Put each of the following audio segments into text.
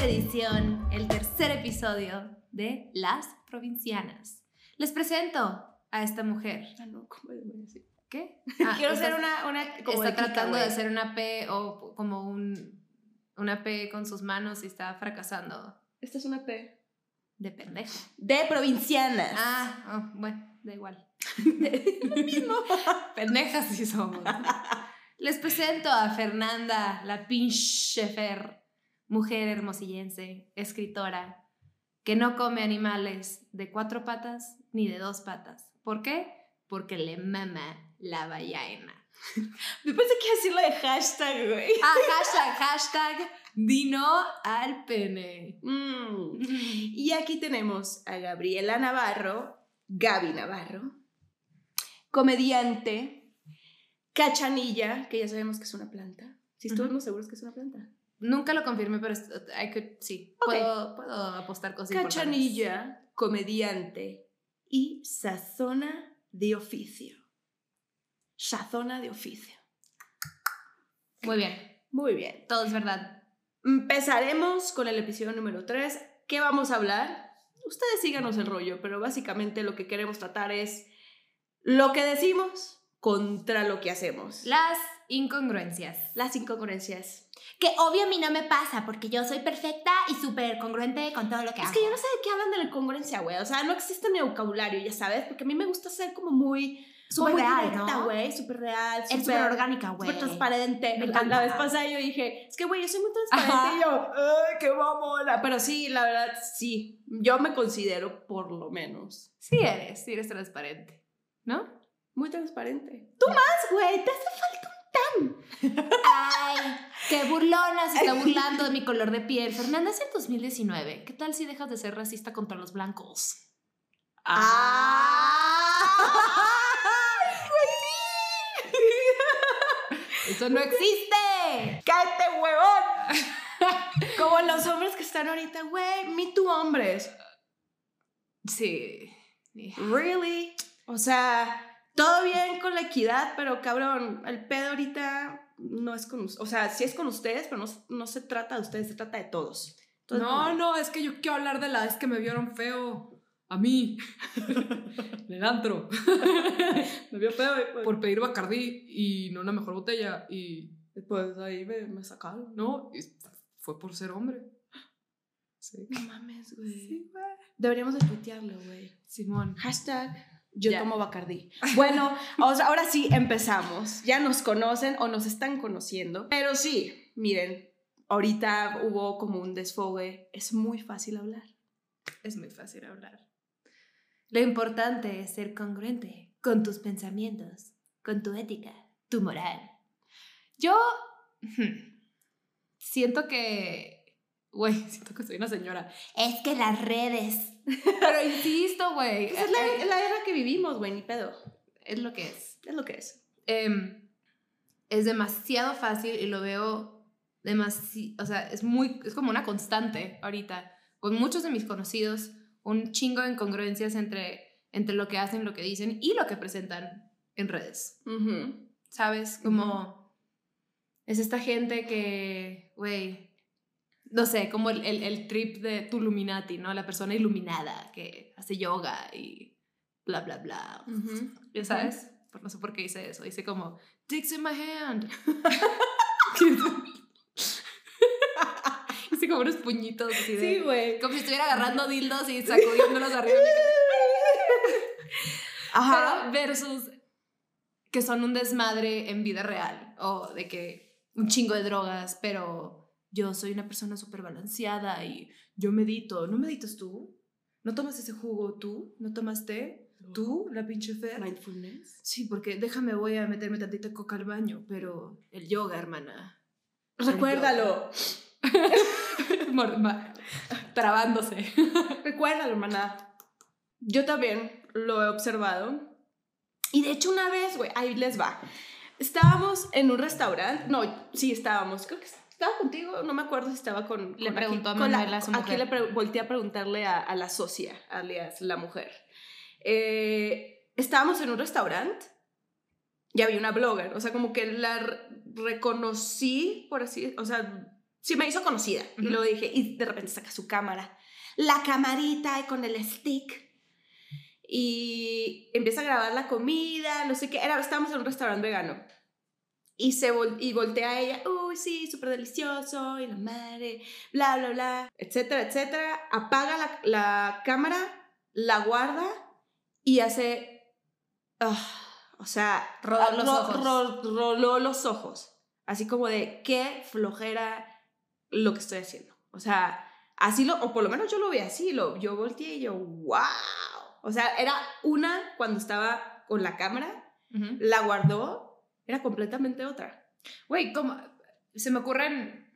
tercera edición, el tercer episodio de Las Provincianas. Les presento a esta mujer. Ah, no, ¿cómo le voy a decir? ¿Qué? Quiero está- hacer una, una como Está tratando de hacer una P o como un, una P con sus manos y está fracasando. Esta es una P. De pendeja. De provincianas. Ah, oh, bueno, da igual. Lo mismo. Pendejas sí somos. Les presento a Fernanda, la pinche Fer, mujer hermosillense, escritora, que no come animales de cuatro patas ni de dos patas. ¿Por qué? Porque le mama la ballena. Me pensé que iba a decir lo de hashtag, güey. Ah, hashtag, hashtag, dino al pene. Mm. Y aquí tenemos a Gabriela Navarro, Gaby Navarro, comediante, cachanilla, que ya sabemos que es una planta. Si estuvimos seguros que es una planta. Nunca lo confirmé, pero I could- sí, puedo, puedo apostar cosas. Cachanilla, comediante y sazona de oficio. Sazona de oficio. Muy bien, Muy bien. todo es verdad. Empezaremos con el episodio número 3. ¿Qué vamos a hablar? Ustedes síganos el rollo, pero básicamente lo que queremos tratar es lo que decimos contra lo que hacemos. Las incongruencias. Las incongruencias. Que obvio a mí no me pasa porque yo soy perfecta y súper congruente con todo lo que Es hago. que yo no sé de qué hablan de la incongruencia, güey. O sea, no existe el vocabulario, ya sabes, porque a mí me gusta ser como muy... Súper real, ¿no? güey, súper real, Es súper orgánica, güey. súper transparente. Me encanta. La vez pasada yo dije, es que güey, yo soy muy transparente Ajá. y yo, ¡ay, qué mamona! Pero sí, la verdad, sí. Yo me considero, por lo menos, Sí eres, sí eres transparente, ¿no? muy transparente. Tú más, güey, te hace falta un tan. Ay, qué burlona se está burlando de mi color de piel. Fernanda, es el 2019. ¿Qué tal si dejas de ser racista contra los blancos? ¡Eso no existe! ¡Cállate, huevón! Como los hombres que están ahorita, güey, me tú hombres. Sí. Really? O sea, todo bien con la equidad, pero cabrón, el pedo ahorita no es con ustedes. O sea, sí es con ustedes, pero no, no se trata de ustedes, se trata de todos. Entonces, No, no, es que yo quiero hablar de la vez que me vieron feo. A mí. En el antro. me vio feo pues, Por pedir Bacardí y no una mejor botella. Y pues ahí me, me sacaron. no, y fue por ser hombre. Sí. No mames, güey. Sí, güey. Deberíamos de tuitearlo, güey. Simón. Hashtag yo Ya. tomo Bacardí. Bueno, ahora sí empezamos. Ya nos conocen o nos están conociendo. Pero sí, miren, ahorita hubo como un desfogue. Es muy fácil hablar. Es muy fácil hablar. Lo importante es ser congruente con tus pensamientos, con tu ética, tu moral. Yo siento que, güey, siento que soy una señora. Es que las redes. Pero insisto, güey. Pues es la, eh, la era que vivimos, güey, ni pedo. es lo que es. Es lo que es. Em, es demasiado fácil y lo veo demasiado, o sea, es muy, es como una constante ahorita. Con muchos de mis conocidos, un chingo de incongruencias entre, entre lo que hacen, lo que dicen y lo que presentan en redes. ¿Sabes? Como es esta gente que, güey, no sé, como el, el, el trip de tu Illuminati, ¿no? La persona iluminada que hace yoga y bla, bla, bla. ¿Ya sabes? No sé por qué hice eso. Hice como, dicks in my hand. hice como unos puñitos así de... Sí, güey. Como si estuviera agarrando dildos y sacudiéndolos arriba. Ajá. Pero versus que son un desmadre en vida real o de que un chingo de drogas, pero yo soy una persona súper balanceada y yo medito. ¿No meditas tú? ¿No tomas ese jugo tú? ¿No tomaste tú, la pinche Fer? Mindfulness. Sí, porque déjame, voy a meterme tantita coca al baño, pero el yoga, hermana. Recuérdalo. Trabándose. Recuérdalo, hermana. Yo también lo he observado. Y de hecho, una vez, güey, ahí les va. Estábamos en un restaurante. No, sí, estábamos. Creo que estaba contigo. No me acuerdo si estaba con. Le con preguntó a con la- su Aquí mujer. le pre- volteé a preguntarle a, a la socia, alias la mujer. Eh, estábamos en un restaurante y había una blogger. O sea, como que la re- reconocí, por así. O sea, sí me hizo conocida. Y luego dije, y de repente saca su cámara, la camarita con el stick. Y empieza a grabar la comida, no sé qué. Era, estábamos en un restaurante vegano. Y, se vol- y voltea a ella, uy, sí, súper delicioso, y la madre, bla, bla, bla, etcétera, etcétera. Apaga la, la cámara, la guarda y hace, ah, o sea, Rodar los ro- ojos. ro- roló los ojos. Así como de, qué flojera lo que estoy haciendo. O sea, así lo, o por lo menos yo lo vi así, lo, yo volteé y yo, wow. O sea, era una cuando estaba con la cámara, Ujú. la guardó, era completamente otra. Güey, como se me ocurren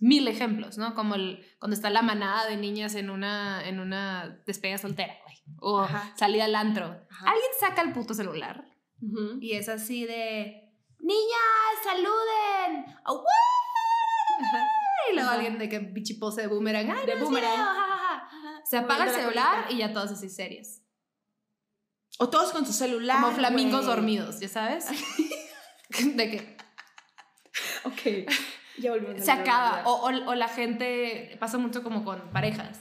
mil ejemplos, ¿no? Como el cuando está la manada de niñas en una en una despedida soltera, güey, o Ajá. salida al antro. Ajá. Alguien saca el puto celular y es así de niñas, saluden. ¡Oh. Y luego Ajá. alguien de que bichipose de boomerang, ¡ay, De no, boomerang. ja, ja, ja! Se apaga el celular colita. y ya todas así serias. O todos con su celular. Como flamingos dormidos, ¿ya sabes? de que Ok. Ya volvimos a se acaba. O, o- o la gente pasa mucho como con parejas.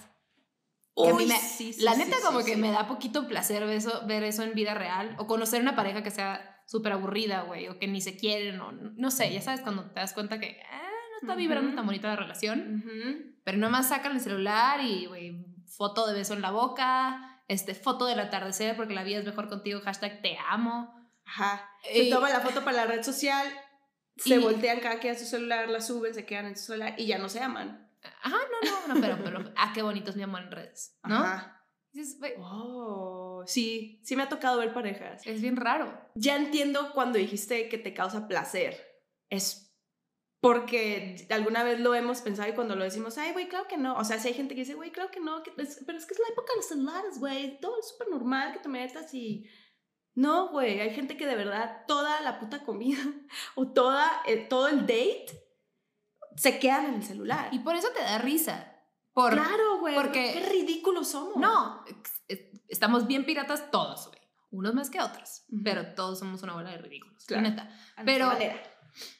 que a mí Uy, me- sí, sí, la neta, sí, como sí, que sí. me da poquito placer ver eso, ver eso en vida real. O conocer una pareja que sea súper aburrida, güey. O que ni se quieren. O no sé, ya sabes, cuando te das cuenta que ah, no está vibrando tan bonita la relación. Ujú. Pero nomás sacan el celular y, güey, foto de beso en la boca. Este, foto del atardecer porque la vida es mejor contigo. Hashtag te amo. Ajá. Se toma la foto para la red social, se Y- voltean cada quien a su celular, la suben, se quedan en su celular y ya no se aman. Ajá, no, no, no, pero, pero, ah, qué bonito es mi amor en redes, ¿no? Ajá. Dices, Oh, sí, sí me ha tocado ver parejas. es bien raro. Ya entiendo cuando dijiste que te causa placer. Es porque alguna vez lo hemos pensado y cuando lo decimos, ay, güey, claro que no. O sea, si hay gente que dice, güey, claro que no, que es- pero es que es la época de los celulares, güey. Todo es súper normal que te metas y... No, güey, hay gente que de verdad toda la puta comida o toda, eh, todo el date se quedan en el celular. Y por eso te da risa. Por, claro, güey, porque- qué ridículos somos. No, estamos bien piratas todos, güey. Unos más que otros, pero todos somos una bola de ridículos, Claro. la neta. A pero- manera.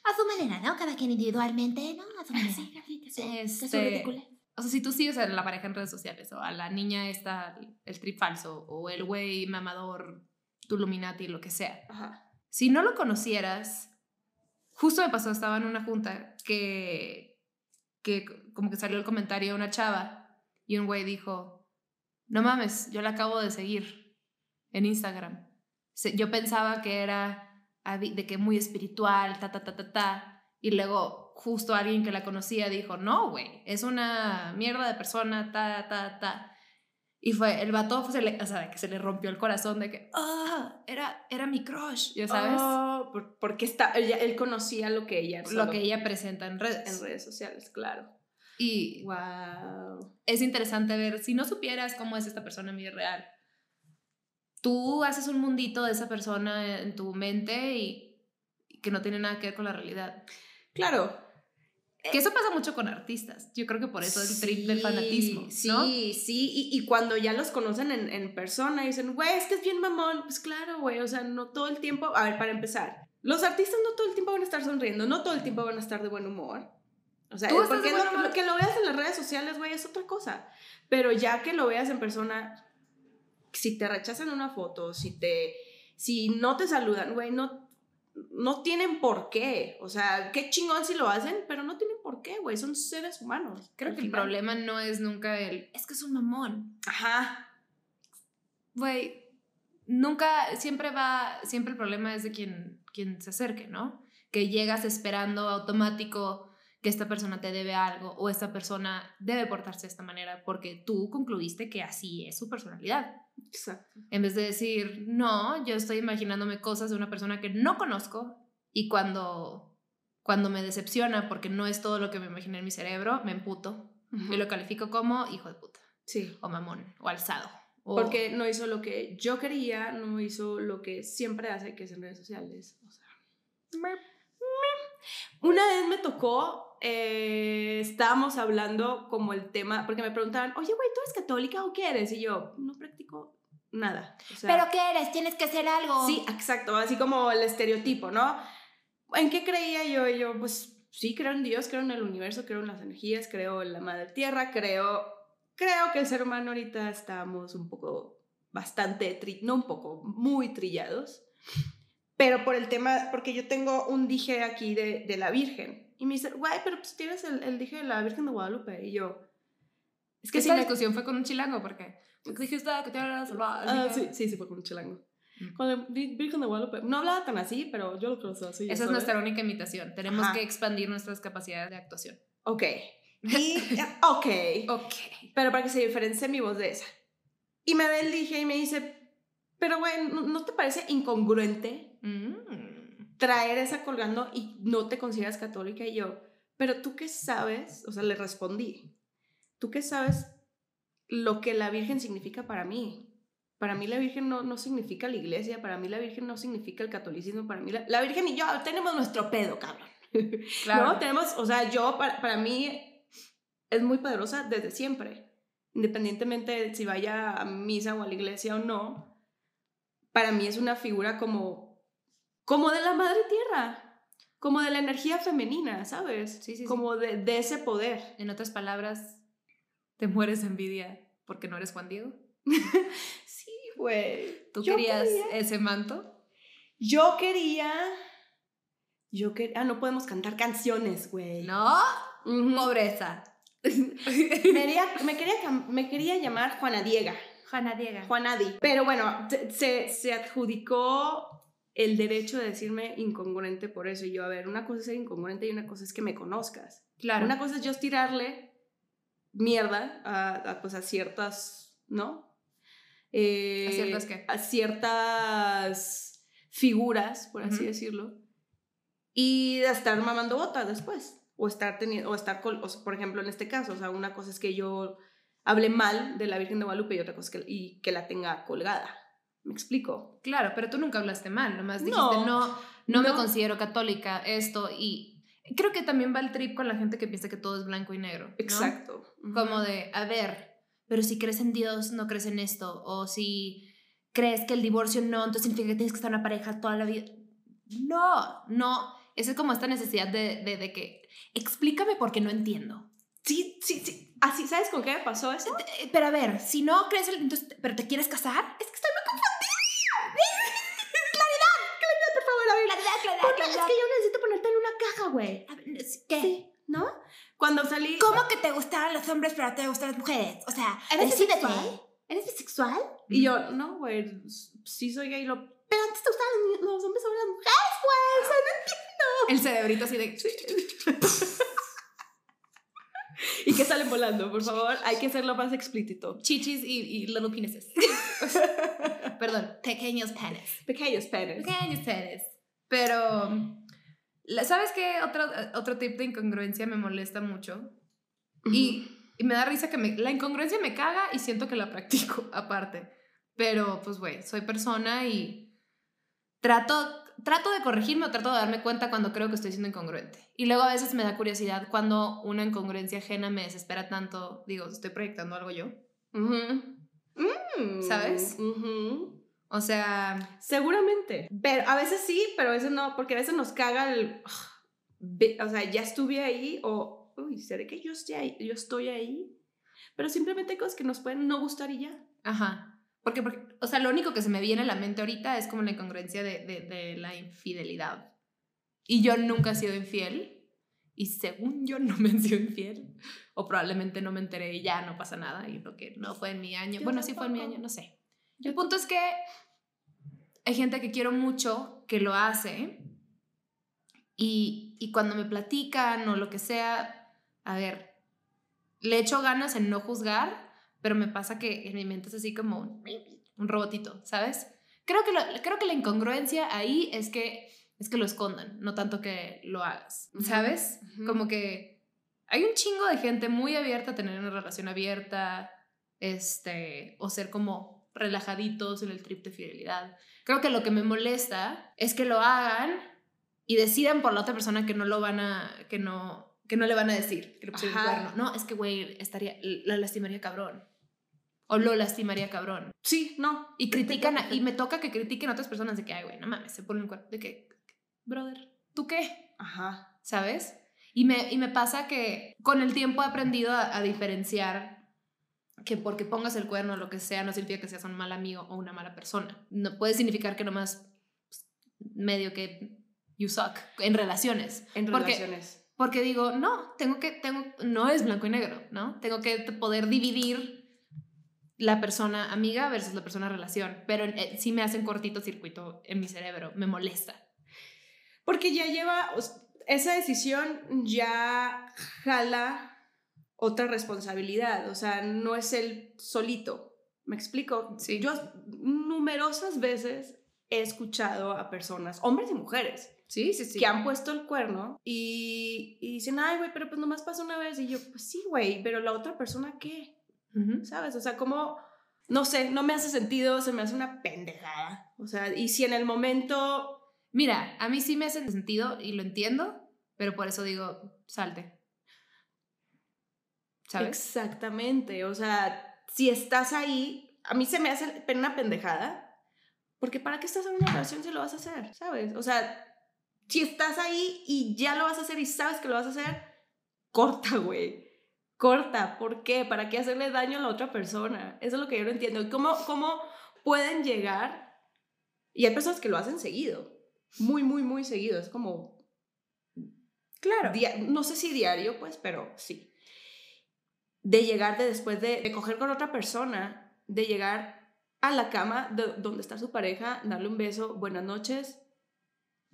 A su manera, ¿no? Cada quien individualmente, ¿no? A su manera. Este, o sea, si tú sigues a la pareja en redes sociales, o a la niña esta, el trip falso, o el güey mamador, Tuluminati, lo que sea. Ajá. Si no lo conocieras, justo me pasó, estaba en una junta que, que como que salió el comentario de una chava y un güey dijo, no mames, yo la acabo de seguir en Instagram. Yo pensaba que era de que muy espiritual, ta, ta, ta, ta, ta. Y luego justo alguien que la conocía dijo, no, güey, es una mierda de persona, ta, ta, ta. Y fue, el vato se le, o sea, que se le rompió el corazón de que, ah, era, era mi crush, ya sabes. Oh, por- porque está, ella- él conocía lo que ella lo que ella presenta en redes. en redes sociales, claro. Y Wow. es interesante ver, si no supieras cómo es esta persona en vida real, tú haces un mundito de esa persona en tu mente y, y que no tiene nada que ver con la realidad. Claro. Que eso pasa mucho con artistas. Yo creo que por eso el trip del Sí, fanatismo, Sí, ¿no? sí. Y, y cuando ya los conocen en, en persona y dicen, güey, es que es bien mamón. Pues claro, güey. O sea, no todo el tiempo. A ver, para empezar. Los artistas no todo el tiempo van a estar sonriendo. No todo el tiempo van a estar de buen humor. O sea, ¿Tú estás porque lo- lo que lo veas en las redes sociales, güey, es otra cosa. Pero ya que lo veas en persona, si te rechazan una foto, si te. Si no te saludan, güey, no. No tienen por qué. O sea, qué chingón si lo hacen, pero no tienen por qué, güey. Son seres humanos. Creo que el problema no es nunca el, es que es un mamón. Ajá. Güey, nunca, siempre va, siempre el problema es de quien, quien se acerque, ¿no? Que llegas esperando automático que esta persona te debe algo o esta persona debe portarse de esta manera porque tú concluiste que así es su personalidad. Exacto. En vez de decir, no, yo estoy imaginándome cosas de una persona que no conozco y cuando, cuando me decepciona porque no es todo lo que me imaginé en mi cerebro, me emputo y lo califico como hijo de puta Sí. o mamón o alzado. o- Porque no hizo lo que yo quería, no hizo lo que siempre hace, que es en redes sociales. O sea, Una vez me tocó, eh, estábamos hablando como el tema, porque me preguntaban, oye, güey, ¿tú eres católica o qué eres? Y yo, no practico nada. O sea, ¿Pero qué eres? Tienes que hacer algo. Sí, exacto, así como el estereotipo, ¿no? ¿En qué creía yo? Y yo, pues, sí creo en Dios, creo en el universo, creo en las energías, creo en la madre tierra, creo, creo que el ser humano ahorita estamos un poco, bastante, no un poco, muy trillados. Pero por el tema, porque yo tengo un dije aquí de, de la Virgen. Y me dice, güey, pero pues tienes el, el dije de la Virgen de Guadalupe. Y yo, Es que ¿Qué esta tal? discusión fue con un chilango, porque porque dijiste que te iban a salvar. Ah, sí, sí, sí, fue con un chilango. Mm. Con el Vir- Virgen de Guadalupe. No hablaba tan así, pero yo lo conozco así. Esa es nuestra única imitación. Tenemos Ajá. que expandir nuestras capacidades de actuación. Ok. Y, ok. Ok. Pero para que se diferencie mi voz de esa. Y me ve el dije y me dice, pero güey, ¿no, no te parece incongruente Mm. Traer esa colgando y no te consideras católica? Y yo, pero tú qué sabes, o sea, le respondí, ¿tú qué sabes lo que la Virgen significa para mí? Para mí la Virgen no, no significa la iglesia, para mí la Virgen no significa el catolicismo, para mí la, la Virgen y yo tenemos nuestro pedo, cabrón. Claro. ¿No? Tenemos, o sea, yo, para, para mí, es muy poderosa desde siempre. Independientemente de si vaya a misa o a la iglesia o no, para mí es una figura como, como de la madre tierra, como de la energía femenina, ¿sabes? Sí, sí, sí. Como de, de ese poder. En otras palabras, te mueres de envidia porque no eres Juan Diego. Sí, güey. ¿Tú Yo querías quería- ese manto? Yo quería... Yo quería... Ah, no podemos cantar canciones, güey. No, pobreza. Me quería, me, quería, cam- me quería llamar Juana Diega. Juana Diego. Juanadi. Pero bueno, se, se adjudicó el derecho de decirme incongruente por eso. Y yo, a ver, una cosa es ser incongruente y una cosa es que me conozcas. Claro. Una cosa es yo tirarle mierda a, a, pues, a ciertas, ¿no? Eh, ¿A ciertas qué? A ciertas figuras, por así decirlo. Y de estar mamando bota después. O estar teniendo, o estar, col- o sea, por ejemplo, en este caso, o sea, una cosa es que yo hable mal de la Virgen de Guadalupe y otra cosa es que, y que la tenga colgada. ¿Me explico? Claro, pero tú nunca hablaste mal, nomás dijiste, No, no, no, me no. considero católica, esto, y creo que también va el trip con la gente que piensa que todo es blanco y negro. ¿no? Exacto. Como de, a ver, pero si crees en Dios, no crees en esto, o si crees que el divorcio no, entonces significa que tienes que estar en una pareja toda la vida. No, no, esa es como esta necesidad de, de, de que, explícame porque no entiendo. Sí, sí, sí. Así, ¿sabes con qué me pasó eso? Eh, Pero a ver, si no crees, en- entonces, pero te quieres casar, es que estoy muy Por favor, a ver. claridad, claridad, Ponme- es que yo necesito ponerte en una caja, güey. ¿Qué? Sí, ¿no? Cuando salí... ¿Cómo que te gustaban los hombres pero te gustan las mujeres? O sea, ¿Eres decídete. bisexual? ¿Eres bisexual? Y yo, no, güey, sí soy gay. Lo... Pero antes te gustaban los, los hombres sobre las mujeres, güey. O sea, no entiendo. El cerebrito así de... ¿Y que salen volando? Por favor, hay que hacerlo más explícito. Chichis y, y little penises. Perdón, pequeños penes. Pequeños penes. Pequeños penes. Pero, ¿sabes qué? Otro, otro tip de incongruencia me molesta mucho. Y, y me da risa que me, la incongruencia me caga y siento que la practico aparte. Pero, pues, güey, soy persona y trato, trato de corregirme o trato de darme cuenta cuando creo que estoy siendo incongruente. Y luego a veces me da curiosidad cuando una incongruencia ajena me desespera tanto. Digo, estoy proyectando algo yo. Mm, ¿Sabes? ujú. O sea, Seguramente. Pero a veces sí, pero a veces no, porque a veces nos caga el. O sea, ya estuve ahí o. Uy, ¿será que yo estoy ahí? Yo estoy ahí? Pero simplemente hay cosas que nos pueden no gustar y ya. Ajá. Porque, porque, o sea, lo único que se me viene a la mente ahorita es como la incongruencia de, de, de la infidelidad. Y yo nunca he sido infiel. Y según yo no me han sido infiel. O probablemente no me enteré y ya no pasa nada. Y lo que no fue en mi año. Yo bueno, sí fue en mi tampoco. año, no sé. El punto es que hay gente que quiero mucho que lo hace. Y, y cuando me platican o lo que sea, a ver, le echo ganas en no juzgar, pero me pasa que en mi mente es así como un, un robotito, ¿sabes? Creo que, lo- creo que la incongruencia ahí es que, es que lo escondan, no tanto que lo hagas, ¿sabes? Como que hay un chingo de gente muy abierta a tener una relación abierta, este, o ser como relajaditos en el trip de fidelidad. Creo que lo que me molesta es que lo hagan y decidan por la otra persona que no lo van a, que no, que no le van a decir que le pusieron el cuerno. No, es que, güey, estaría, la lastimaría cabrón. O lo lastimaría cabrón. Sí, no. Y critican, a- y me toca que critiquen a otras personas de que, ay, güey, no mames, se ponen cuerno. De que, brother, ¿tú qué? Ajá. ¿Sabes? Y me, y me pasa que con el tiempo he aprendido a, a diferenciar que porque pongas el cuerno o lo que sea no significa que seas un mal amigo o una mala persona. No puede significar que nomás pues, medio que you suck en relaciones. En Porque- relaciones. Porque digo, no, tengo que, tengo, no es blanco y negro, ¿no? Tengo que poder dividir la persona amiga versus la persona relación, pero eh, sí me hacen cortocircuito en mi cerebro, me molesta. Porque ya lleva, esa decisión ya jala otra responsabilidad, o sea, no es el solito. ¿Me explico? Sí. Yo numerosas veces he escuchado a personas, hombres y mujeres, Sí, sí, sí. que han puesto el cuerno y, y dicen, ay, güey, pero pues nomás pasa una vez. Y yo, pues sí, güey, pero la otra persona, ¿qué? ¿Sabes? O sea, como, no sé, no me hace sentido, se me hace una pendejada. O sea, y si en el momento Mira, a mí sí me hace sentido y lo entiendo, pero por eso digo, salte. ¿Sabes? Exactamente, o sea, si estás ahí, a mí se me hace una pendejada, porque ¿para qué estás en una relación si lo vas a hacer? ¿Sabes? O sea, si estás ahí y ya lo vas a hacer y sabes que lo vas a hacer, corta, güey. Corta, ¿por qué? ¿Para qué hacerle daño a la otra persona? Eso es lo que yo no entiendo. ¿Y ¿Cómo, cómo pueden llegar? Y hay personas que lo hacen seguido, muy, muy, muy seguido. Es como, Claro. no sé si diario, pues, pero sí. De llegar de después de, de coger con otra persona, de llegar a la cama de- donde está su pareja, darle un beso, buenas noches.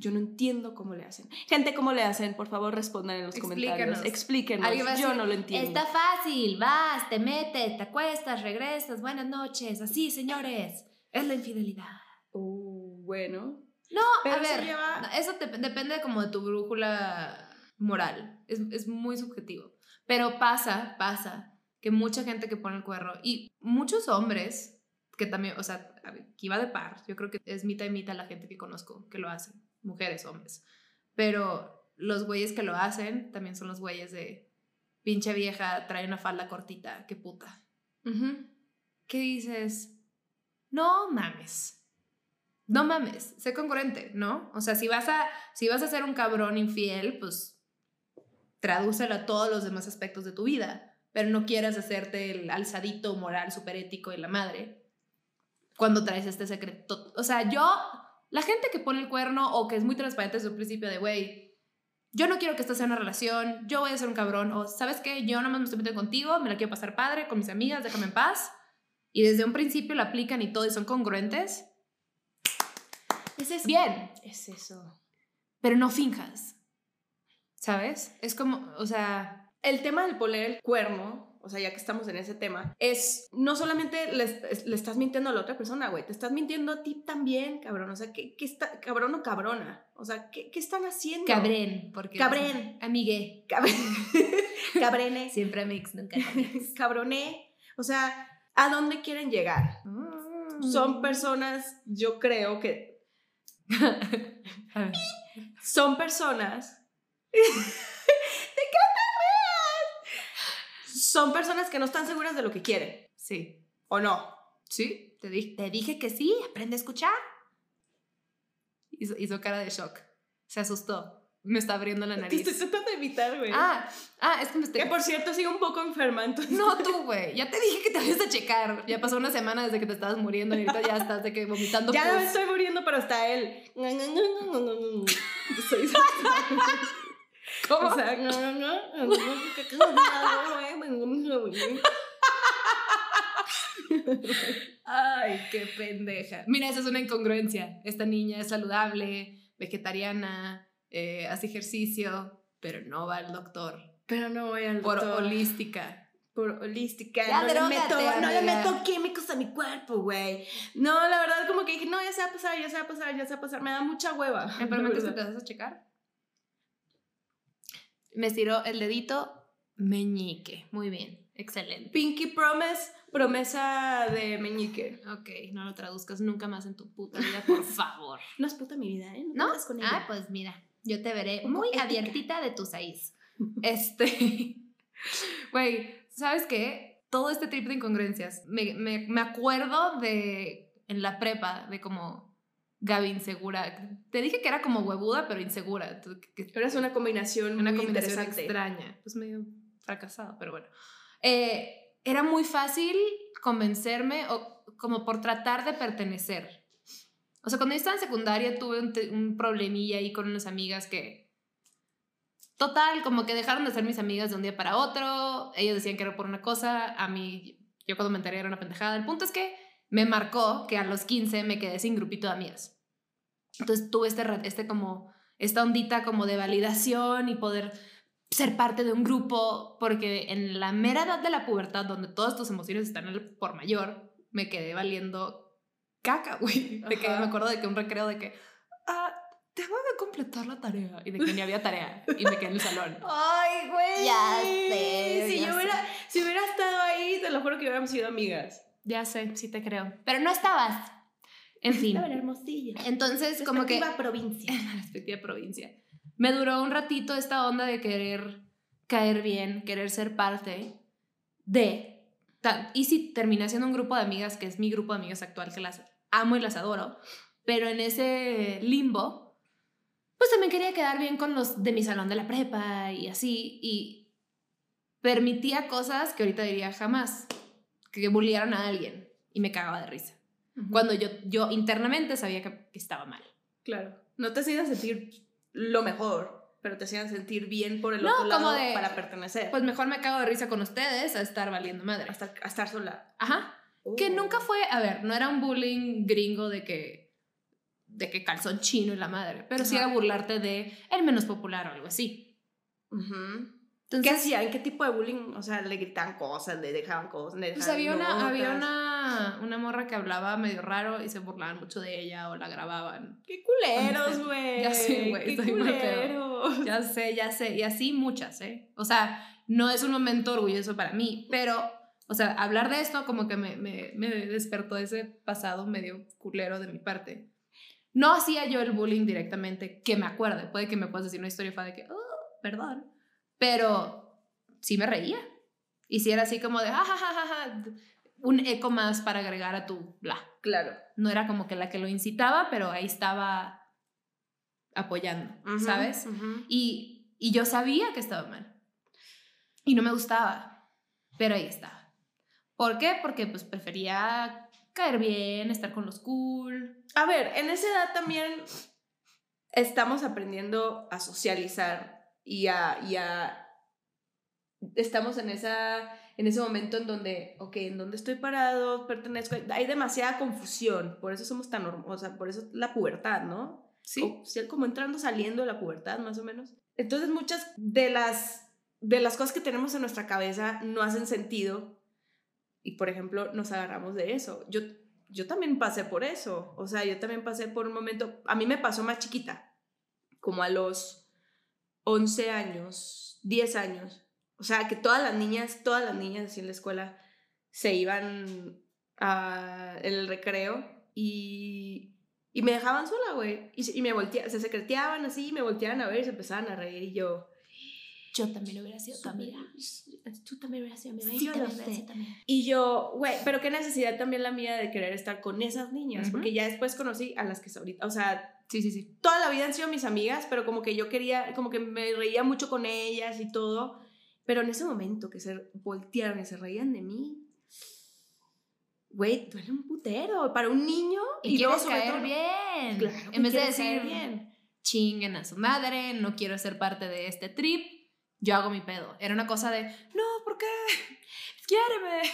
Yo no entiendo cómo le hacen. Gente, ¿cómo le hacen? Por favor, respondan en los comentarios. Explíquenos. Va a Yo decir, no lo entiendo. Está fácil, vas, te metes, te acuestas, regresas, buenas noches, así, señores. Es la infidelidad. Uh, bueno. No, Pero a ver, lleva- eso te- depende como de tu brújula moral. Es, es muy subjetivo. Pero pasa, pasa, que mucha gente que pone el cuerno y muchos hombres que también, o sea, que iba de par, yo creo que es mitad y mitad la gente que conozco que lo hacen, mujeres, hombres. Pero los güeyes que lo hacen también son los güeyes de pinche vieja, trae una falda cortita, qué puta. ¿Qué dices? No mames. No mames, sé congruente, ¿no? O sea, si vas a, si vas a ser un cabrón infiel, pues tradúcelo a todos los demás aspectos de tu vida, pero no quieras hacerte el alzadito moral super ético y la madre cuando traes este secreto. O sea, yo, la gente que pone el cuerno o que es muy transparente desde un principio de, güey, yo no quiero que esto sea una relación, yo voy a ser un cabrón, o sabes qué, yo nomás me estoy metiendo contigo, me la quiero pasar padre con mis amigas, déjame en paz. Y desde un principio lo aplican y todo y son congruentes. Es eso. Bien, Es eso. pero no finjas. ¿Sabes? Es como, o sea, El tema del poner el cuerno, o sea, ya que estamos en ese tema, es no solamente le, es- le estás mintiendo a la otra persona, güey, te estás mintiendo a ti también, cabrón. O sea, ¿qué, qué está, cabrón o cabrona? O sea, ¿qué, qué están haciendo? cabrén, porque... Cabrén. Amigue. Cabrón. Cabrene. Siempre mix, nunca amigues. Cabroné. O sea, ¿a dónde quieren llegar? Mm. Son personas, yo creo que A ver. Son personas. ¡Te encanta Son personas que no están seguras de lo que quieren, Sí. ¿o no? Sí, te dije. Te dije que sí, aprende a escuchar. Hizo, hizo cara de shock. Se asustó. Me está abriendo la Te nariz. estoy tratando de evitar, güey. Ah, ah, es que me estoy... Que por cierto sigo un poco enferma, entonces. No, tú, güey. Ya te dije que te vayas a checar. Ya pasó una semana desde que te estabas muriendo y ahorita ya estás de que vomitando. Ya pus. estoy muriendo, pero está él. Soy- ¿Cómo? O sea, Ay, qué pendeja. Mira, esa es una incongruencia. Esta niña es saludable, vegetariana, eh, hace ejercicio, pero no va al doctor. Pero no voy al Por doctor. holística. por holística. Ya, no, le meto, no le meto químicos a mi cuerpo, güey. No, la verdad, como que dije, no, ya se va a pasar, ya se va a pasar, ya se va a pasar. Me da mucha hueva. ¿Me permites que la te vas a checar? Me estiró el dedito meñique. Muy bien. Excelente. Pinky Promise, promesa de meñique. Ok, no lo traduzcas nunca más en tu puta vida, por favor. No es puta mi vida, ¿eh? No, ¿No? con ella. Ah, pues mira, yo te veré muy ética. abiertita de tus seis. Este. Güey, ¿sabes qué? Todo este trip de incongruencias. Me, me, me acuerdo de. En la prepa, de como. Gaby insegura. Te dije que era como huevuda, pero insegura. Pero es una combinación una muy combinación interesante. extraña. Pues medio fracasado, pero bueno. Eh, era muy fácil convencerme o como por tratar de pertenecer. O sea, cuando yo estaba en secundaria tuve un, un problemilla ahí con unas amigas que... Total, como que dejaron de ser mis amigas de un día para otro. Ellos decían que era por una cosa. A mí, yo cuando me enteré era una pendejada. El punto es que me marcó que a los 15 me quedé sin grupito de amigas. Entonces tuve este, este como, esta ondita como de validación y poder ser parte de un grupo, porque en la mera edad de la pubertad, donde todas tus emociones están por mayor, me quedé valiendo caca, güey. De que me acuerdo de que un recreo de que, ah, tengo que completar la tarea. Y de que ni había tarea. Y me quedé en el salón. Ay, güey. Ya sé, Si ya yo hubiera, si hubiera estado ahí, te lo juro que hubiéramos sido amigas. Ya sé, sí te creo. Pero no estabas. En fin. Estaba en Hermosillo. Entonces, como que... Respectiva provincia. en la respectiva provincia. Me duró un ratito esta onda de querer caer bien, querer ser parte de... Y si terminé siendo un grupo de amigas, que es mi grupo de amigas actual, que las amo y las adoro, pero en ese limbo, pues también quería quedar bien con los de mi salón de la prepa y así, y permitía cosas que ahorita diría jamás, que bullearon a alguien, y me cagaba de risa. Cuando yo, yo internamente sabía que- que estaba mal. Claro. No te hacían sentir lo mejor, pero te hacían sentir bien por el No, otro lado de- para pertenecer. Pues mejor me cago de risa con ustedes a estar valiendo madre. a, estar, a estar sola. Ajá. Que Oh. nunca fue, a ver, no era un bullying gringo de que de que calzón chino y la madre, pero sí Ajá. era burlarte de el menos popular o algo así. Ujú. Entonces, ¿Qué hacían? ¿Qué tipo de bullying? O sea, le gritaban cosas, le dejaban cosas, le Pues había una, había una, una morra que hablaba medio raro y se burlaban mucho de ella o la grababan. ¡Qué culeros, güey! Ya sé, güey, ¡Qué culeros! Ya sé, ya sé. Y así muchas, ¿eh? O sea, no es un momento orgulloso para mí, pero, o sea, hablar de esto como que me, me, me despertó ese pasado medio culero de mi parte. No hacía yo el bullying directamente, que me acuerde. Puede que me puedas decir una historia de que, oh, perdón. Pero sí me reía. Y si era así como de, ja, ja, ja, ja, ja", un eco más para agregar a tu bla. Claro. No era como que la que lo incitaba, pero ahí estaba apoyando, ¿sabes? ujú. Y, y yo sabía que estaba mal. Y no me gustaba. Pero ahí estaba. ¿Por qué? Porque pues prefería caer bien, estar con los cool. A ver, en esa edad también estamos aprendiendo a socializar y a, y a- estamos en esa en ese momento en donde, ok, en donde estoy parado, pertenezco, hay demasiada confusión, por eso somos tan, o sea, por eso la pubertad, ¿no? Sí. O sea, como entrando, saliendo de la pubertad, más o menos. Entonces, muchas de las, de las cosas que tenemos en nuestra cabeza no hacen sentido. Y, por ejemplo, nos agarramos de eso. Yo, yo también pasé por eso. O sea, yo también pasé por un momento, a mí me pasó más chiquita, como a los 11 años, 10 años. O sea, que todas las niñas, todas las niñas así en la escuela se iban a, el recreo y, y me dejaban sola, güey. Y, y me volteaban, se secreteaban así, y me volteaban a ver y se empezaban a reír y yo... Yo también hubiera sido tu amiga. Tú también hubieras sido mi amiga. Sí, yo también lo sé. amiga. Y yo, güey, pero qué necesidad también la mía de querer estar con esas niñas, porque ya después conocí a las que ahorita, o sea, Sí, sí, sí. toda la vida han sido mis amigas, pero como que yo quería, como que me reía mucho con ellas y todo, pero en ese momento que se voltearon y se reían de mí, güey, duele un putero para un niño Y, luego quieres sobre caer todo- bien. Claro en vez de decir, bien. chinguen a su madre, no quiero ser parte de este trip, yo hago mi pedo. Era una cosa de, no, ¿por qué? Quiéreme.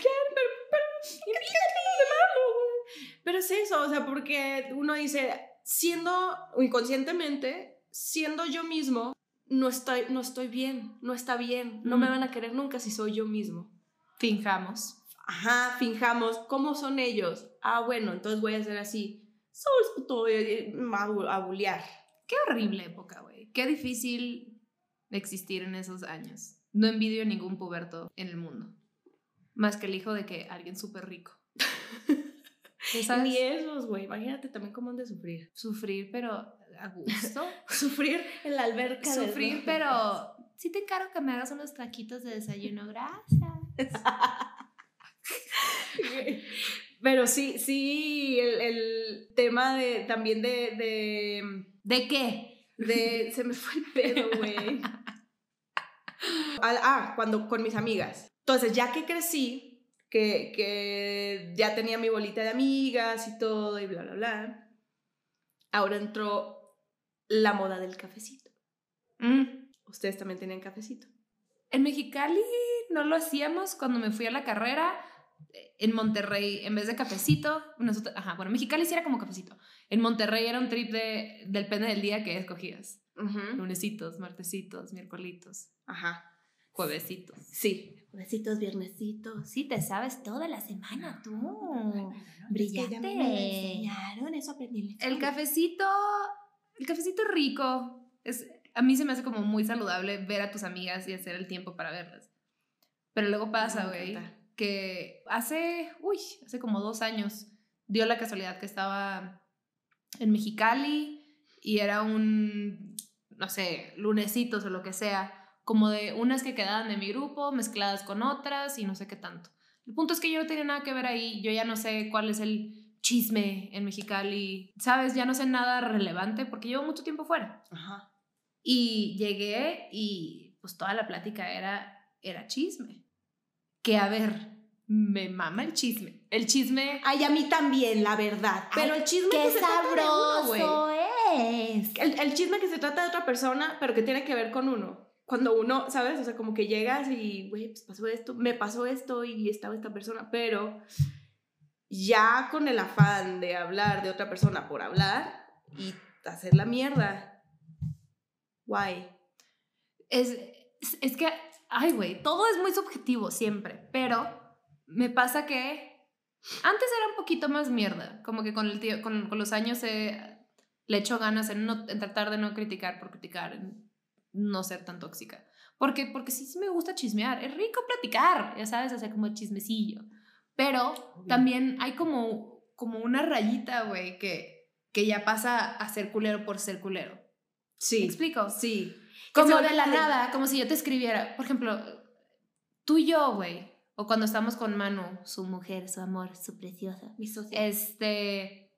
Pero es eso, o sea, porque uno dice, siendo inconscientemente, siendo yo mismo, no estoy, no estoy bien, no está bien, no me Ujú. van a querer nunca si soy yo mismo. Finjamos. Ajá, finjamos, ¿cómo son ellos? Ah, bueno, entonces voy a hacer así. Sabes puto, eh, eh, a bulear. Qué horrible época, güey. Qué difícil existir en esos años. No envidio a ningún puberto en el mundo. Más que el hijo de que alguien súper rico. Ni esos, güey. Imagínate también cómo han de sufrir. Sufrir, pero a gusto. Sufrir en la alberca. de- Sufrir, pero sí te encargo que me hagas unos taquitos de desayuno. Gracias. Pero sí, sí, el, el tema de también de, de, ¿De qué? De, se me fue el pedo, güey. Ah, cuando con mis amigas. Entonces, ya que crecí, que, que ya tenía mi bolita de amigas y todo y bla, bla, bla, ahora entró la moda del cafecito. Mm. Ustedes también tenían cafecito. En Mexicali no lo hacíamos cuando me fui a la carrera. En Monterrey, en vez de cafecito, nosotros, ajá, bueno, Mexicali sí era como cafecito. En Monterrey era un trip de, depende del día que escogías. Lunesitos, martesitos, miércolitos, Ajá. juevesitos. Sí. Juevesitos, viernesitos. Sí, te sabes toda la semana tú. Es Brillante. que ya me enseñaron, eso aprendí El cafecito, el cafecito rico. Es, a mí se me hace como muy saludable ver a tus amigas y hacer el tiempo para verlas. Pero luego pasa, güey, que hace, uy, hace como dos años dio la casualidad que estaba en Mexicali y era un, no sé, lunesitos o lo que sea, como de unas que quedaban de mi grupo mezcladas con otras y no sé qué tanto. El punto es que yo no tenía nada que ver ahí, yo ya no sé cuál es el chisme en Mexicali, ¿sabes? Ya no sé nada relevante porque llevo mucho tiempo fuera. Ajá. Y llegué y pues toda la plática era, era chisme. Que a ver, me mama el chisme. El chisme... Ay, a mí también, la verdad. Pero Ay, el chisme ¡Qué que se trata de uno, sabroso es! El, el chisme que se trata de otra persona, pero que tiene que ver con uno. Cuando uno, ¿sabes? O sea, como que llegas y, güey, pues pasó esto, me pasó esto y estaba esta persona, pero ya con el afán de hablar de otra persona por hablar y hacer la mierda. Guay. Es, es, es que, ay, güey, todo es muy subjetivo siempre, pero me pasa que antes era un poquito más mierda, como que con, el tío, con, con los años eh, le echo ganas en, no, en tratar de no criticar por criticar, en no ser tan tóxica. Porque, porque sí, sí me gusta chismear, es rico platicar, ya sabes, hacer como chismecillo. Pero también hay como, como una rayita, güey, que, que ya pasa a ser culero por ser culero. ¿Me Sí. explico? Sí. Como de la nada, como si yo te escribiera, por ejemplo, tú y yo, güey, o cuando estamos con Manu, su mujer, su amor, su preciosa. Mi socio. Este,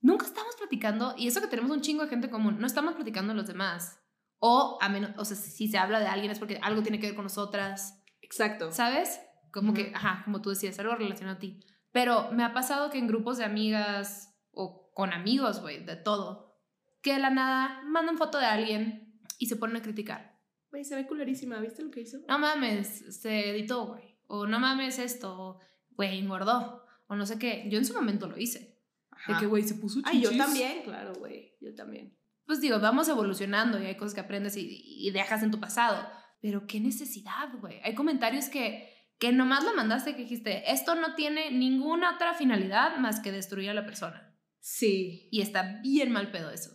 nunca estamos platicando, y eso que tenemos un chingo de gente en común, no estamos platicando los demás. O, a menos, o sea, si se habla de alguien es porque algo tiene que ver con nosotras, Exacto. ¿sabes? Como que, Ujú. ajá, como tú decías, algo relacionado a ti. Pero me ha pasado que en grupos de amigas o con amigos, güey, de todo, que de la nada mandan foto de alguien y se ponen a criticar. Güey, se ve culerísima, ¿viste lo que hizo? No mames, se editó, güey. O no mames esto, o, güey, engordó. O no sé qué. Yo en su momento lo hice. De que, güey, se puso Ay, yo chichis. también, claro, güey. Yo también. Pues digo, vamos evolucionando y hay cosas que aprendes y, y dejas en tu pasado. Pero qué necesidad, güey. Hay comentarios que, que nomás lo mandaste que dijiste, esto no tiene ninguna otra finalidad más que destruir a la persona. Sí. Y está bien mal pedo eso.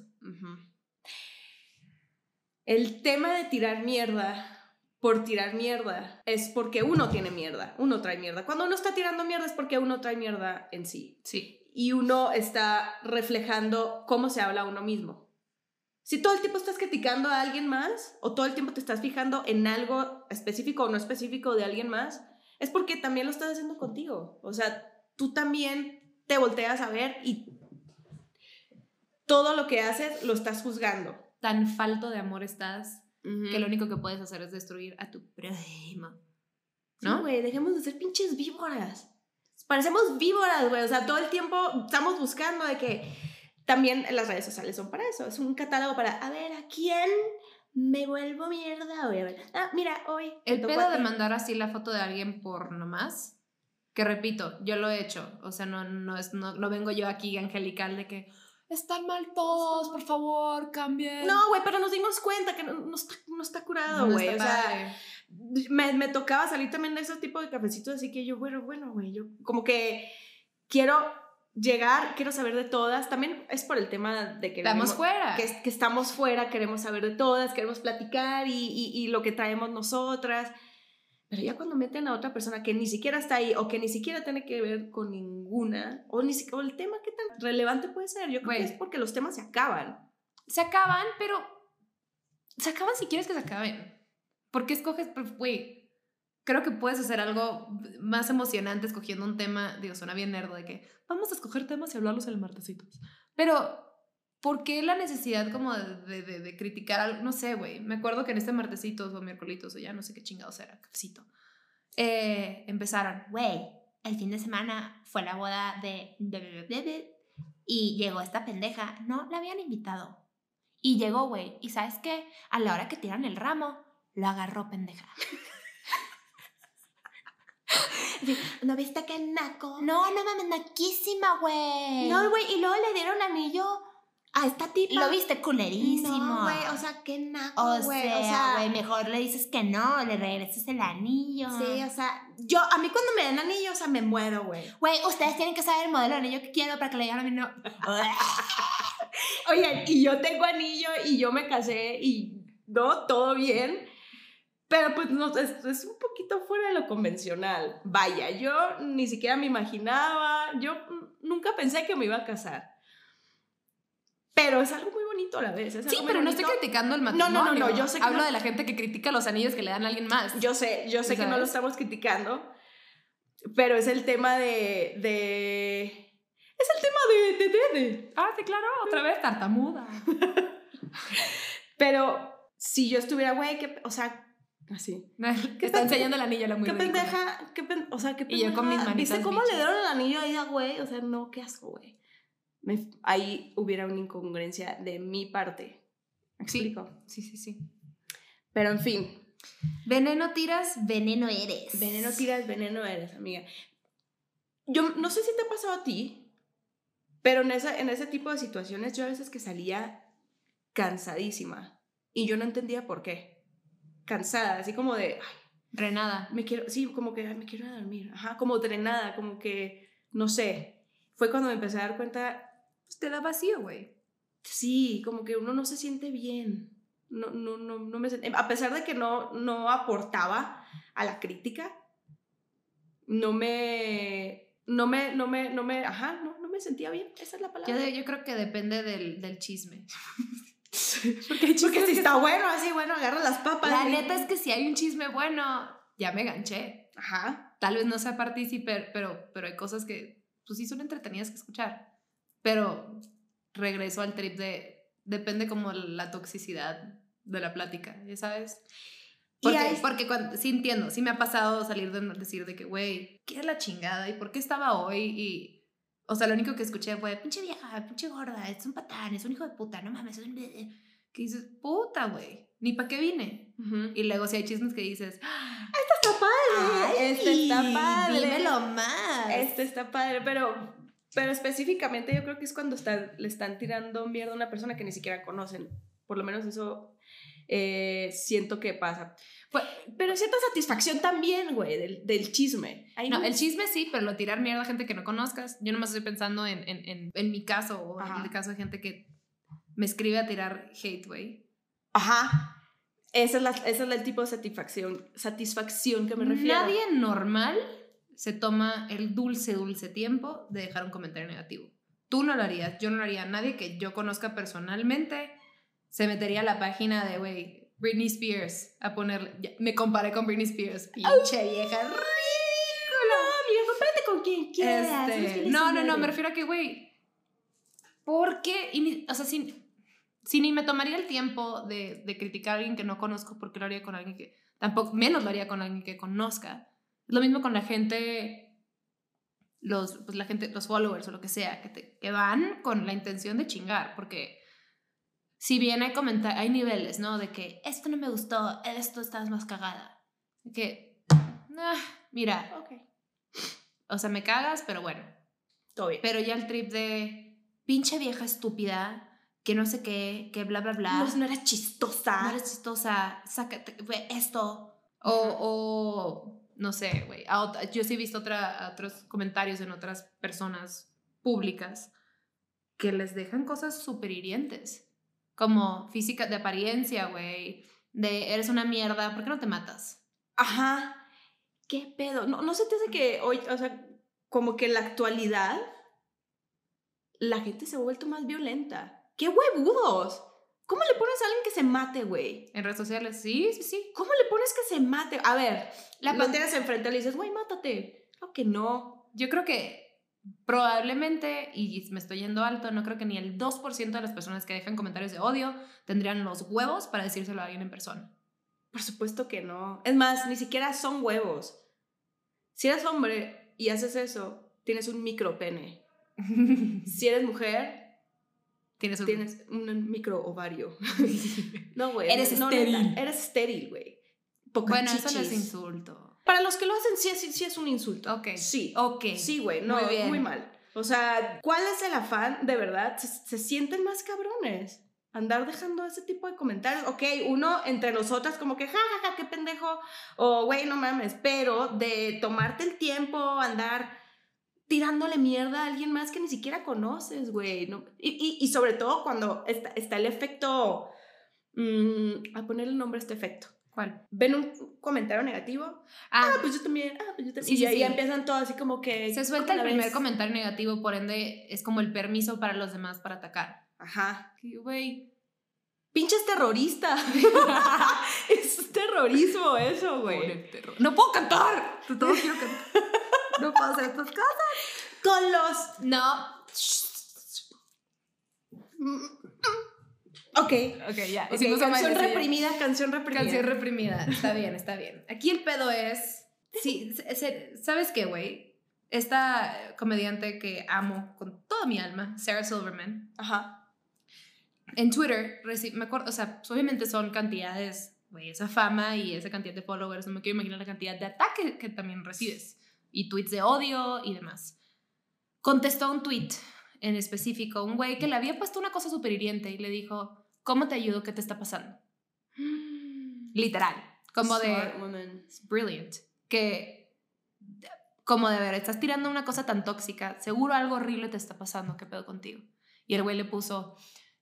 El tema de tirar mierda por tirar mierda es porque uno tiene mierda, uno trae mierda. Cuando uno está tirando mierda es porque uno trae mierda en sí. Sí. Y uno está reflejando cómo se habla a uno mismo. Si todo el tiempo estás criticando a alguien más o todo el tiempo te estás fijando en algo específico o no específico de alguien más, es porque también lo estás haciendo contigo. O sea, tú también te volteas a ver y todo lo que haces lo estás juzgando. Tan falto de amor estás que Que lo único que puedes hacer es destruir a tu prójimo. ¿No? Güey, dejemos de ser pinches víboras. Parecemos víboras, güey. O sea, todo el tiempo estamos buscando de que también las redes sociales son para eso. Es un catálogo para, a ver, ¿a quién me vuelvo mierda hoy? A ver, ah, mira, hoy. El pedo de mandar así la foto de alguien por nomás, que repito, yo lo he hecho. O sea, no, no, es, no, no vengo yo aquí angelical de que están mal todos, por favor, cambien. No, güey, pero nos dimos cuenta que no, no está, no está curado, güey. o sea, me, me tocaba salir también de ese tipo de cafecitos, así que yo, bueno, bueno, güey, yo como que quiero llegar, quiero saber de todas. También es por el tema de que Estamos fuera. que, que estamos fuera, queremos saber de todas, queremos platicar y, y- y lo que traemos nosotras. Pero ya cuando meten a otra persona que ni siquiera está ahí o que ni siquiera tiene que ver con ninguna, o, ni o el tema, ¿qué tan relevante puede ser? Yo creo que es porque los temas se acaban. Se acaban, pero se acaban si quieres que se acaben. ¿Por qué escoges, pues, güey? creo que puedes hacer algo más emocionante escogiendo un tema, digo, suena bien nerdo de que vamos a escoger temas y hablarlos el martesitos. Pero, ¿por qué la necesidad como de, de, de- de criticar algo? No sé, güey. Me acuerdo que en este martesitos o miércolitos o ya no sé qué chingados era, cafecito. Eh, empezaron, Güey, el fin de semana fue la boda de... Y llegó esta pendeja. No, la habían invitado. Y llegó, güey. ¿Y sabes qué? A la hora que tiran el ramo, lo agarró pendeja. ¿No viste qué naco? No, no mames, naquísima, güey. No, güey, y luego le dieron anillo a esta tipa. Lo viste culerísimo. No, güey, o sea, qué naco, O güey. sea, güey, mejor le dices que no, le regresas el anillo. Sí, o sea, yo, a mí cuando me dan anillo, o sea, me muero, güey. Güey, ustedes tienen que saber el modelo de anillo que quiero para que le digan a mí no. Oigan, y yo tengo anillo y yo me casé y no, todo bien. Pero pues no, es, es un poquito fuera de lo convencional. Vaya, yo ni siquiera me imaginaba, yo nunca pensé que me iba a casar. Pero es algo muy bonito a la vez. sí, pero no estoy criticando el no, matrimonio. no, no, yo sé que Hablo no- de la gente que critica los anillos que le dan a alguien más. Yo sé, yo sé que no lo estamos criticando, pero es el tema de... de... Es el tema de, de, de, de. Ah, sí, claro, otra vez, tartamuda. Pero si yo estuviera, güey, que, o sea, así. Te está enseñando el anillo, la muy ¿Qué pendeja? ¿Qué pen- o sea, qué Y yo con mis pendeja? ¿Viste manitas cómo le dieron el anillo ahí a güey? O sea, no, qué asco, güey. Me- ahí hubiera una incongruencia de mi parte. ¿Me explico? Sí, sí, sí. Pero en fin, Veneno tiras, Veneno eres. veneno tiras, veneno eres, amiga. Yo no sé si te ha pasado a ti, pero en, esa, en ese tipo de situaciones yo a veces que salía cansadísima y yo no entendía por qué. Cansada, así como de, ay, Renada. me quiero, sí, como que ay, me quiero ir a dormir, ajá, como drenada, como que, no sé, fue cuando me empecé a dar cuenta, Pues te da vacío, güey. sí, como que uno no se siente bien, no, no, no, no me sent- a pesar de que no, no aportaba a la crítica, no me, no me, no me, no me, ajá, no, no me sentía bien, esa es la palabra. Yo, creo que depende del, del chisme. Porque si está bueno, así, bueno, agarra las papas. La y- neta es que si hay un chisme bueno, ya me ganché. Ajá, Tal vez no sea partícipe, pero, pero hay cosas que, pues sí, son entretenidas que escuchar. Pero regreso al trip de, depende como la toxicidad de la plática, ¿ya sabes? Porque, hay- porque cuando, sí entiendo, sí me ha pasado salir de decir de que, güey, ¿qué es la chingada? ¿Y por qué estaba hoy? Y, o sea, lo único que escuché fue, pinche vieja, pinche gorda, es un patán, es un hijo de puta, no mames, es un... Que dices, puta, güey, ni para qué vine. Ujú. Y luego si hay chismes que dices, "Ah, está padre, este está padre. dímelo más. Este está padre, pero, pero específicamente yo creo que es cuando están, le están tirando mierda a una persona que ni siquiera conocen. Por lo menos eso eh, siento que pasa. Pero cierta satisfacción también, güey, del, del chisme. Ahí No, el chisme sí, pero lo tirar mierda a gente que no conozcas. Yo nomás estoy pensando en, en, en, en mi caso o Ajá. en el caso de gente que me escribe a tirar hate, güey. Ajá. Esa es, la, esa es el tipo de satisfacción, satisfacción que me refiero. Nadie normal se toma el dulce, dulce tiempo de dejar un comentario negativo. Tú no lo harías, yo no lo haría. Nadie que yo conozca personalmente se metería a la página de, güey, Britney Spears a ponerle. me comparé con Britney Spears. Pinche vieja. No, amiga, compárate con quien quieras. Este, no, no, no, me refiero a que, güey, ¿por qué? Y o sea, si, si ni me tomaría el tiempo de, de criticar a alguien que no conozco, ¿por qué lo haría con alguien que tampoco, menos lo haría con alguien que conozca? Es lo mismo con la gente, los, pues la gente, los followers o lo que sea, que, te, que van con la intención de chingar, porque si bien hay comentarios, hay niveles, ¿no? De que Esto no me gustó, esto estás más cagada. que, ah, mira, Ok, o sea, me cagas, pero bueno. todo bien. Pero ya el trip de pinche vieja estúpida, que no sé qué, que bla, bla, bla. No, no era chistosa. no eres chistosa, sácate, esto. O, o, no sé, güey. Yo sí he visto otros comentarios en otras personas públicas que les dejan cosas súper hirientes. Como física de apariencia, güey. De eres una mierda, ¿por qué no te matas? Ajá. ¿Qué pedo? No, no se te hace que hoy, o sea, como que en la actualidad la gente se ha vuelto más violenta. ¡Qué huevudos! ¿Cómo le pones a alguien que se mate, güey? En redes sociales, sí, sí, sí. ¿Cómo le pones que se mate? A ver, La lo pan- tienes enfrente y le dices, güey, mátate. Claro que no. Yo creo que probablemente, y me estoy yendo alto, no creo que ni el 2% de las personas que dejan comentarios de odio tendrían los huevos para decírselo a alguien en persona. Por supuesto que no. Es más, ni siquiera son huevos. Si eres hombre y haces eso, tienes un micropene. Si eres mujer, Tienes un... tienes un micro ovario. No, güey. Eres no, estéril. eres estéril, güey. Bueno, eso no es chichis. insulto. Para los que lo hacen, sí, es- sí es un insulto. Ok. Sí. Ok. Sí, güey, no, Muy muy, bien. mal. O sea, ¿cuál es el afán de verdad? Se, se sienten más cabrones. Andar dejando ese tipo de comentarios. Ok, uno entre nosotras como que, ja, ja, ja, qué pendejo. O, güey, no mames. Pero de tomarte el tiempo, andar tirándole mierda a alguien más que ni siquiera conoces, güey. No, y, y, y sobre todo cuando está, está el efecto... mm, a ponerle nombre a este efecto. ¿Cuál? Ven un comentario negativo. Ah, Ah, pues yo también. Ah, pues yo también. Sí, y ahí sí. empiezan todos así como que... se suelta ¿cómo el primer comentario negativo, por ende es como el permiso para los demás para atacar. Ajá. Güey, Pinches terrorista. es terrorismo eso, güey. terror. No puedo cantar. Todo quiero cantar. No puedo hacer estas cosas. Con los... No. Ok. Ok, ya. Ok, hicimos una canción reprimida, canción reprimida. Canción reprimida. Está bien, está bien. Aquí el pedo es. Sí, se- se- ¿sabes qué, güey? Esta comediante que amo con toda mi alma, Sarah Silverman, Ajá. en Twitter, me acuerdo, o sea, obviamente son cantidades, güey, esa fama y esa cantidad de followers, no me quiero imaginar la cantidad de ataque que también recibes y tweets de odio y demás. Contestó un tweet en específico, un güey que le había puesto una cosa súper hiriente y le dijo, ¿cómo te ayudo? ¿Qué te está pasando? Literal, como de... Woman. Brilliant. Que, como de ver, estás tirando una cosa tan tóxica, seguro algo horrible te está pasando, ¿qué pedo contigo? Y el güey le puso,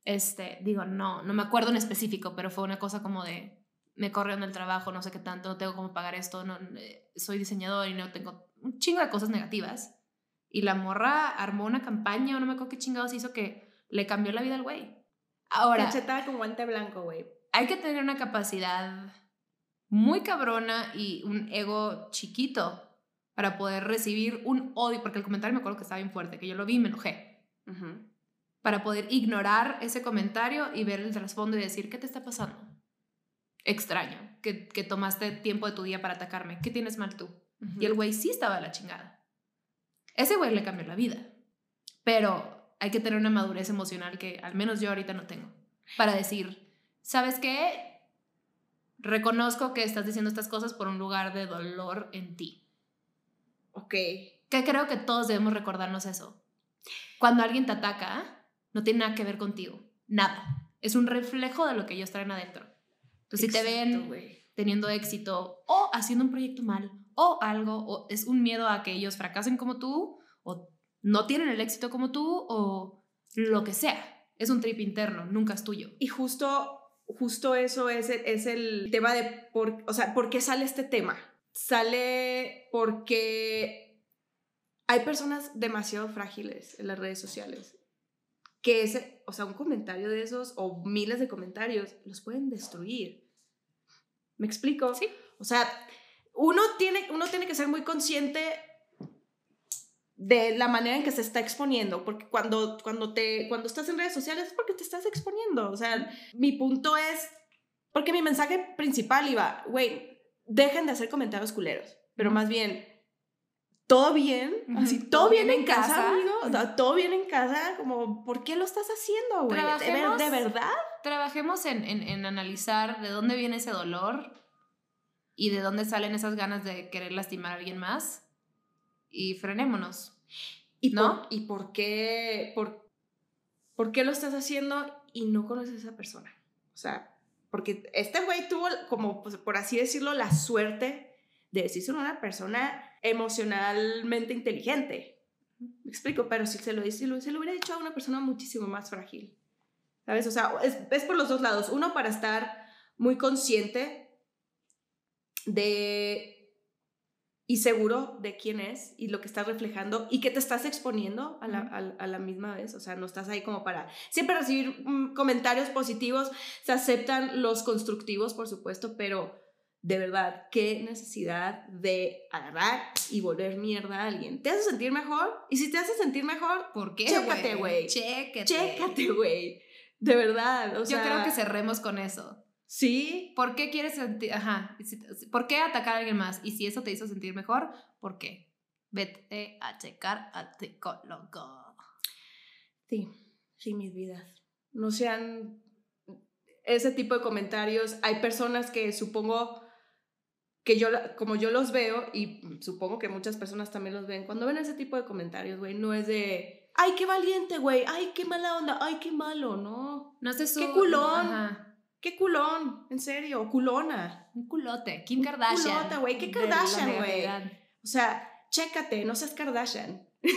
este, digo, no, no me acuerdo en específico, pero fue una cosa como de, me corrieron del trabajo, no sé qué tanto, no tengo cómo pagar esto, no, eh, soy diseñador y no tengo un chingo de cosas negativas. Y la morra armó una campaña, o no me acuerdo qué chingados hizo, que le cambió la vida al güey. Ahora, Cachetada con guante blanco, güey. hay que tener una capacidad muy cabrona y un ego chiquito para poder recibir un odio, porque el comentario me acuerdo que estaba bien fuerte, que yo lo vi y me enojé, para poder ignorar ese comentario y ver el trasfondo y decir, ¿qué te está pasando? Extraño, que, que tomaste tiempo de tu día para atacarme, ¿qué tienes mal tú? Y el güey sí estaba de la chingada. Ese güey le cambió la vida, pero hay que tener una madurez emocional que al menos yo ahorita no tengo, para decir, ¿sabes qué? Reconozco que estás diciendo estas cosas por un lugar de dolor en ti. Ok. Que creo que todos debemos recordarnos eso. Cuando alguien te ataca, no tiene nada que ver contigo. Nada. Es un reflejo de lo que ellos traen adentro. Entonces, si te ven teniendo éxito o haciendo un proyecto mal o algo, o es un miedo a que ellos fracasen como tú o no tienen el éxito como tú o lo que sea. Es un trip interno, nunca es tuyo. Y justo, justo eso es el, es el tema de, por, o sea, ¿por qué sale este tema? Sale porque hay personas demasiado frágiles en las redes sociales. Que ese, o sea, un comentario de esos o miles de comentarios los pueden destruir. ¿Me explico? Sí. O sea, uno tiene, uno tiene que ser muy consciente de la manera en que se está exponiendo, porque cuando, cuando, te, cuando estás en redes sociales es porque te estás exponiendo. O sea, mi punto es, porque mi mensaje principal iba, güey, dejen de hacer comentarios culeros, pero más bien, todo bien, así, todo, bien, en casa, amigo, o sea, todo bien en casa, como, ¿por qué lo estás haciendo, güey? ¿De, de verdad? Trabajemos en, en, en analizar de dónde viene ese dolor y de dónde salen esas ganas de querer lastimar a alguien más y frenémonos. ¿Y, ¿No? por, ¿y por, qué, por, por qué lo estás haciendo y no conoces a esa persona? O sea, porque este güey tuvo, como pues, por así decirlo, la suerte de decirse una persona emocionalmente inteligente. Me explico, pero si se lo, lo, se lo hubiera dicho a una persona muchísimo más frágil. ¿Sabes? O sea, es, es por los dos lados. Uno, para estar muy consciente de y seguro de quién es y lo que estás reflejando y que te estás exponiendo a la, a- a la misma vez. O sea, no estás ahí como para siempre recibir mm, comentarios positivos. Se aceptan los constructivos, por supuesto, pero de verdad, qué necesidad de agarrar y volver mierda a alguien. ¿Te hace sentir mejor? Y si te hace sentir mejor, ¿Por qué, Chécate, güey. Chécate. chécate, güey. De verdad. O Yo creo que cerremos con eso. Sí, ¿Por qué quieres sentir, ajá, ¿por qué atacar a alguien más? Y si eso te hizo sentir mejor, ¿por qué? Vete a checar al psicólogo. Sí, sí, mis vidas. No sean ese tipo de comentarios. Hay personas que supongo que yo, como yo los veo, y supongo que muchas personas también los ven, cuando ven ese tipo de comentarios, güey, no es de, ay, qué valiente, güey, ay, qué mala onda, ay, qué malo, no. No su... ¡Qué culón! Ajá. Qué culón, en serio, culona. Un culote. Kim Kardashian. culote, güey, ¿qué Kardashian, güey? O sea, chécate, no seas Kardashian.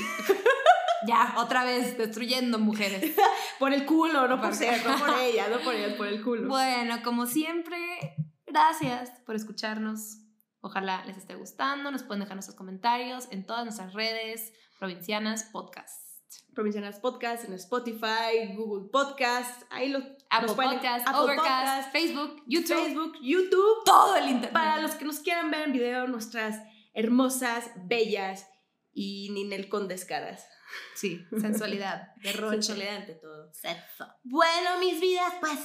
Ya, otra vez destruyendo mujeres. Por el culo, no por Por- ser, no por ella, no por ella, por el culo. Bueno, como siempre, gracias por escucharnos. Ojalá les esté gustando. Nos pueden dejar nuestros comentarios en todas nuestras redes provincianas podcast. Provincianas Podcast en Spotify, Google Podcast, ahí lo Apple nos pueden- Podcast, Apple Overcast, Podcast, Facebook, YouTube, Facebook, YouTube. todo el internet. Para los que nos quieran ver en video, nuestras hermosas, bellas y Ninel con descaras. Sí, sensualidad, derroche. Sensualidad ante todo. Sexo. Bueno, mis vidas, pues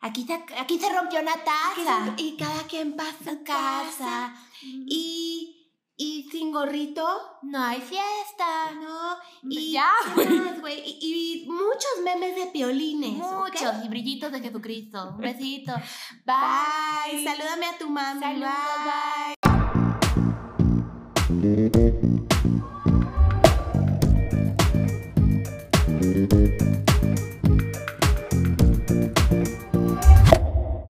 aquí se, aquí se rompió una taza. Y cada quien pasa su casa. Y, y sin gorrito no hay fiesta, ¿no? Y Ya, ¿qué más, güey? Y, y muchos memes de piolines. Muchos y brillitos de Jesucristo. Un besito. Bye. Bye. Salúdame a tu mami. Saludos, Bye. bye.